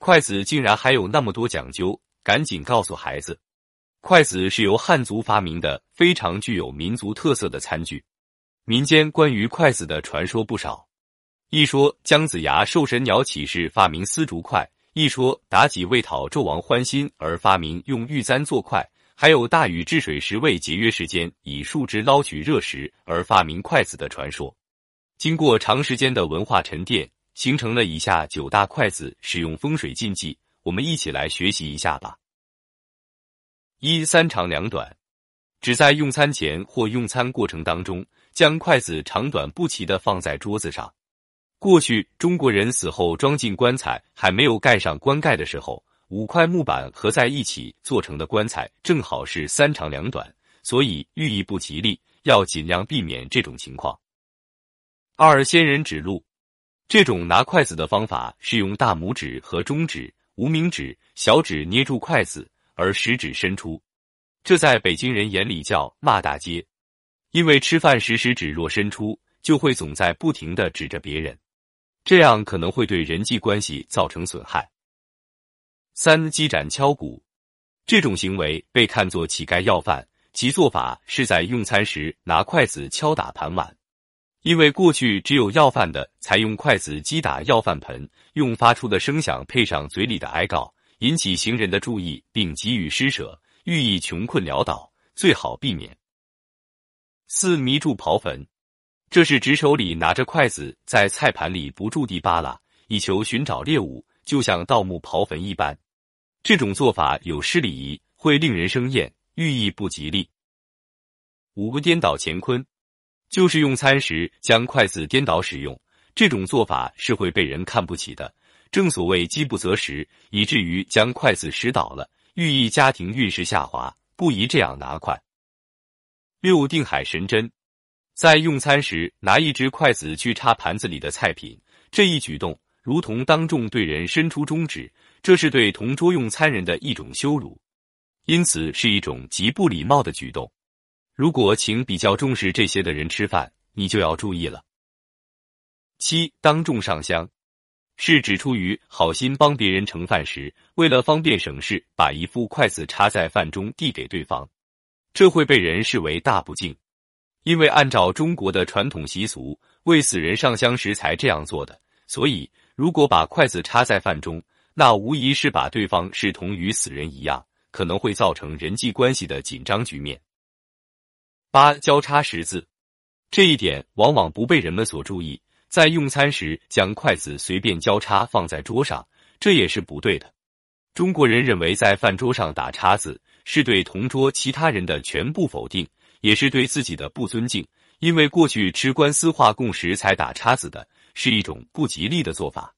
筷子竟然还有那么多讲究，赶紧告诉孩子，筷子是由汉族发明的，非常具有民族特色的餐具。民间关于筷子的传说不少，一说姜子牙受神鸟启示发明丝竹筷，一说妲己为讨纣王欢心而发明用玉簪做筷。还有大禹治水时为节约时间，以树枝捞取热食而发明筷子的传说。经过长时间的文化沉淀，形成了以下九大筷子使用风水禁忌，我们一起来学习一下吧。一三长两短，只在用餐前或用餐过程当中，将筷子长短不齐的放在桌子上。过去中国人死后装进棺材还没有盖上棺盖的时候。五块木板合在一起做成的棺材正好是三长两短，所以寓意不吉利，要尽量避免这种情况。二仙人指路，这种拿筷子的方法是用大拇指和中指、无名指、小指捏住筷子，而食指伸出，这在北京人眼里叫骂大街，因为吃饭时食指若伸出，就会总在不停的指着别人，这样可能会对人际关系造成损害。三击斩敲鼓，这种行为被看作乞丐要饭，其做法是在用餐时拿筷子敲打盘碗，因为过去只有要饭的才用筷子击打要饭盆，用发出的声响配上嘴里的哀告，引起行人的注意，并给予施舍，寓意穷困潦倒，最好避免。四迷住刨坟，这是指手里拿着筷子在菜盘里不住地扒拉，以求寻找猎物，就像盗墓刨坟一般。这种做法有失礼仪，会令人生厌，寓意不吉利。五个颠倒乾坤，就是用餐时将筷子颠倒使用，这种做法是会被人看不起的。正所谓饥不择食，以至于将筷子拾倒了，寓意家庭运势下滑，不宜这样拿筷。六定海神针，在用餐时拿一只筷子去插盘子里的菜品，这一举动如同当众对人伸出中指。这是对同桌用餐人的一种羞辱，因此是一种极不礼貌的举动。如果请比较重视这些的人吃饭，你就要注意了。七当众上香，是指出于好心帮别人盛饭时，为了方便省事，把一副筷子插在饭中递给对方，这会被人视为大不敬。因为按照中国的传统习俗，为死人上香时才这样做的，所以如果把筷子插在饭中，那无疑是把对方视同于死人一样，可能会造成人际关系的紧张局面。八交叉十字，这一点往往不被人们所注意，在用餐时将筷子随便交叉放在桌上，这也是不对的。中国人认为在饭桌上打叉子是对同桌其他人的全部否定，也是对自己的不尊敬，因为过去吃官司化供时才打叉子的是一种不吉利的做法。